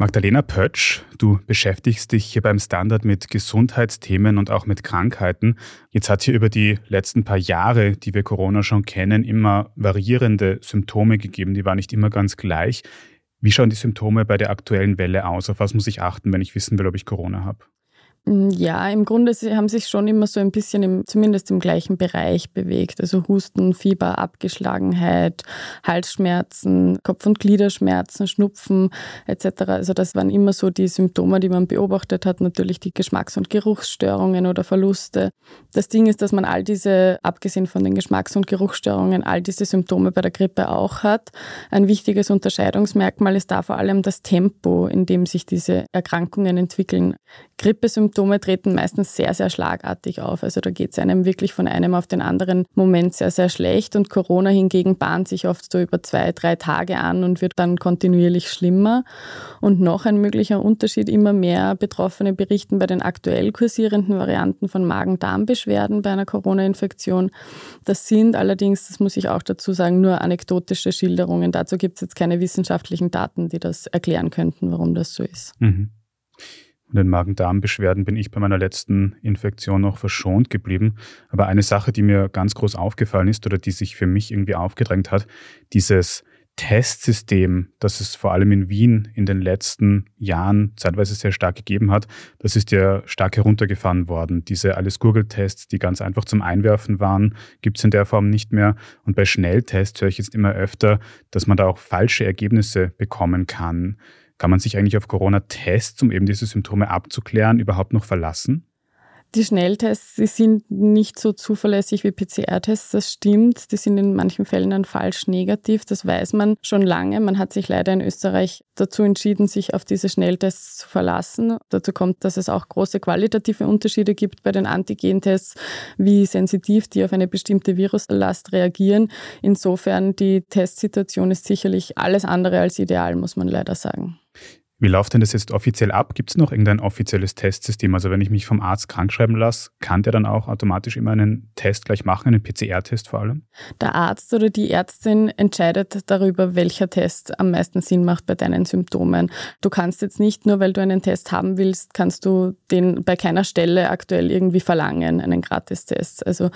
Magdalena Pötsch, du beschäftigst dich hier beim Standard mit Gesundheitsthemen und auch mit Krankheiten. Jetzt hat hier über die letzten paar Jahre, die wir Corona schon kennen, immer variierende Symptome gegeben. Die waren nicht immer ganz gleich. Wie schauen die Symptome bei der aktuellen Welle aus? Auf was muss ich achten, wenn ich wissen will, ob ich Corona habe? Mm, ja, im Grunde sie haben sich schon immer so ein bisschen im, zumindest im gleichen Bereich bewegt. Also Husten, Fieber, Abgeschlagenheit, Halsschmerzen, Kopf- und Gliederschmerzen, Schnupfen etc. Also das waren immer so die Symptome, die man beobachtet hat. Natürlich die Geschmacks- und Geruchsstörungen oder Verluste. Das Ding ist, dass man all diese, abgesehen von den Geschmacks- und Geruchsstörungen, all diese Symptome bei der Grippe auch hat. Ein wichtiges Unterscheidungsmerkmal ist da vor allem das Tempo, in dem sich diese Erkrankungen entwickeln. Grippesymptome treten meistens sehr, sehr schlagartig auf. Also da geht es einem wirklich von einem auf den anderen Moment sehr, sehr schlecht. Und Corona hingegen bahnt sich oft so über zwei, drei Tage an und wird dann kontinuierlich schlimmer. Und noch ein möglicher Unterschied, immer mehr Betroffene berichten bei den aktuell kursierenden Varianten von Magen-Darm-Beschwerden bei einer Corona-Infektion. Das sind allerdings, das muss ich auch dazu sagen, nur anekdotische Schilderungen. Dazu gibt es jetzt keine wissenschaftlichen Daten, die das erklären könnten, warum das so ist. Mhm. Und den Magen-Darm-Beschwerden bin ich bei meiner letzten Infektion noch verschont geblieben. Aber eine Sache, die mir ganz groß aufgefallen ist oder die sich für mich irgendwie aufgedrängt hat, dieses Testsystem, das es vor allem in Wien in den letzten Jahren zeitweise sehr stark gegeben hat, das ist ja stark heruntergefahren worden. Diese alles Google-Tests, die ganz einfach zum Einwerfen waren, gibt es in der Form nicht mehr. Und bei Schnelltests höre ich jetzt immer öfter, dass man da auch falsche Ergebnisse bekommen kann. Kann man sich eigentlich auf Corona-Tests, um eben diese Symptome abzuklären, überhaupt noch verlassen? Die Schnelltests, die sind nicht so zuverlässig wie PCR-Tests, das stimmt. Die sind in manchen Fällen dann falsch negativ, das weiß man schon lange. Man hat sich leider in Österreich dazu entschieden, sich auf diese Schnelltests zu verlassen. Dazu kommt, dass es auch große qualitative Unterschiede gibt bei den Antigentests, wie sensitiv die auf eine bestimmte Viruslast reagieren. Insofern die Testsituation ist sicherlich alles andere als ideal, muss man leider sagen. Wie läuft denn das jetzt offiziell ab? Gibt es noch irgendein offizielles Testsystem? Also wenn ich mich vom Arzt krankschreiben lasse, kann der dann auch automatisch immer einen Test gleich machen, einen PCR-Test vor allem? Der Arzt oder die Ärztin entscheidet darüber, welcher Test am meisten Sinn macht bei deinen Symptomen. Du kannst jetzt nicht nur, weil du einen Test haben willst, kannst du den bei keiner Stelle aktuell irgendwie verlangen, einen Gratistest. Also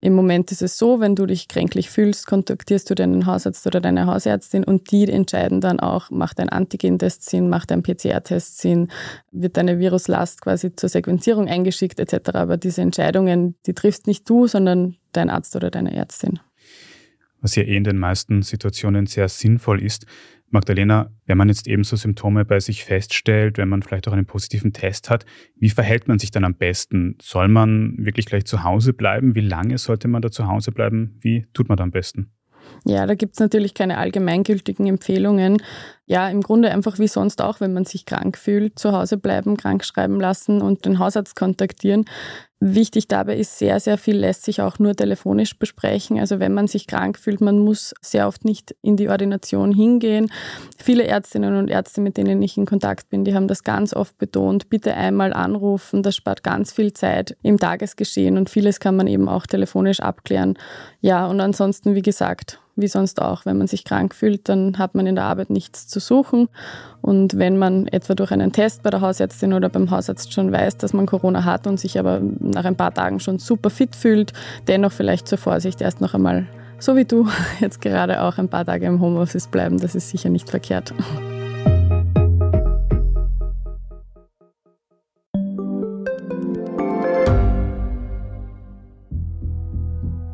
im Moment ist es so, wenn du dich kränklich fühlst, kontaktierst du deinen Hausarzt oder deine Hausärztin und die entscheiden dann auch, macht ein Antigentest Sinn, macht ein PCR-Test Sinn, wird deine Viruslast quasi zur Sequenzierung eingeschickt etc. Aber diese Entscheidungen, die triffst nicht du, sondern dein Arzt oder deine Ärztin. Was ja eh in den meisten Situationen sehr sinnvoll ist, Magdalena, wenn man jetzt eben so Symptome bei sich feststellt, wenn man vielleicht auch einen positiven Test hat, wie verhält man sich dann am besten? Soll man wirklich gleich zu Hause bleiben? Wie lange sollte man da zu Hause bleiben? Wie tut man da am besten? Ja, da gibt es natürlich keine allgemeingültigen Empfehlungen. Ja, im Grunde einfach wie sonst auch, wenn man sich krank fühlt, zu Hause bleiben, krank schreiben lassen und den Hausarzt kontaktieren. Wichtig dabei ist, sehr, sehr viel lässt sich auch nur telefonisch besprechen. Also wenn man sich krank fühlt, man muss sehr oft nicht in die Ordination hingehen. Viele Ärztinnen und Ärzte, mit denen ich in Kontakt bin, die haben das ganz oft betont. Bitte einmal anrufen, das spart ganz viel Zeit im Tagesgeschehen und vieles kann man eben auch telefonisch abklären. Ja, und ansonsten, wie gesagt, wie sonst auch. Wenn man sich krank fühlt, dann hat man in der Arbeit nichts zu suchen. Und wenn man etwa durch einen Test bei der Hausärztin oder beim Hausarzt schon weiß, dass man Corona hat und sich aber nach ein paar Tagen schon super fit fühlt, dennoch vielleicht zur Vorsicht erst noch einmal, so wie du, jetzt gerade auch ein paar Tage im Homeoffice bleiben. Das ist sicher nicht verkehrt.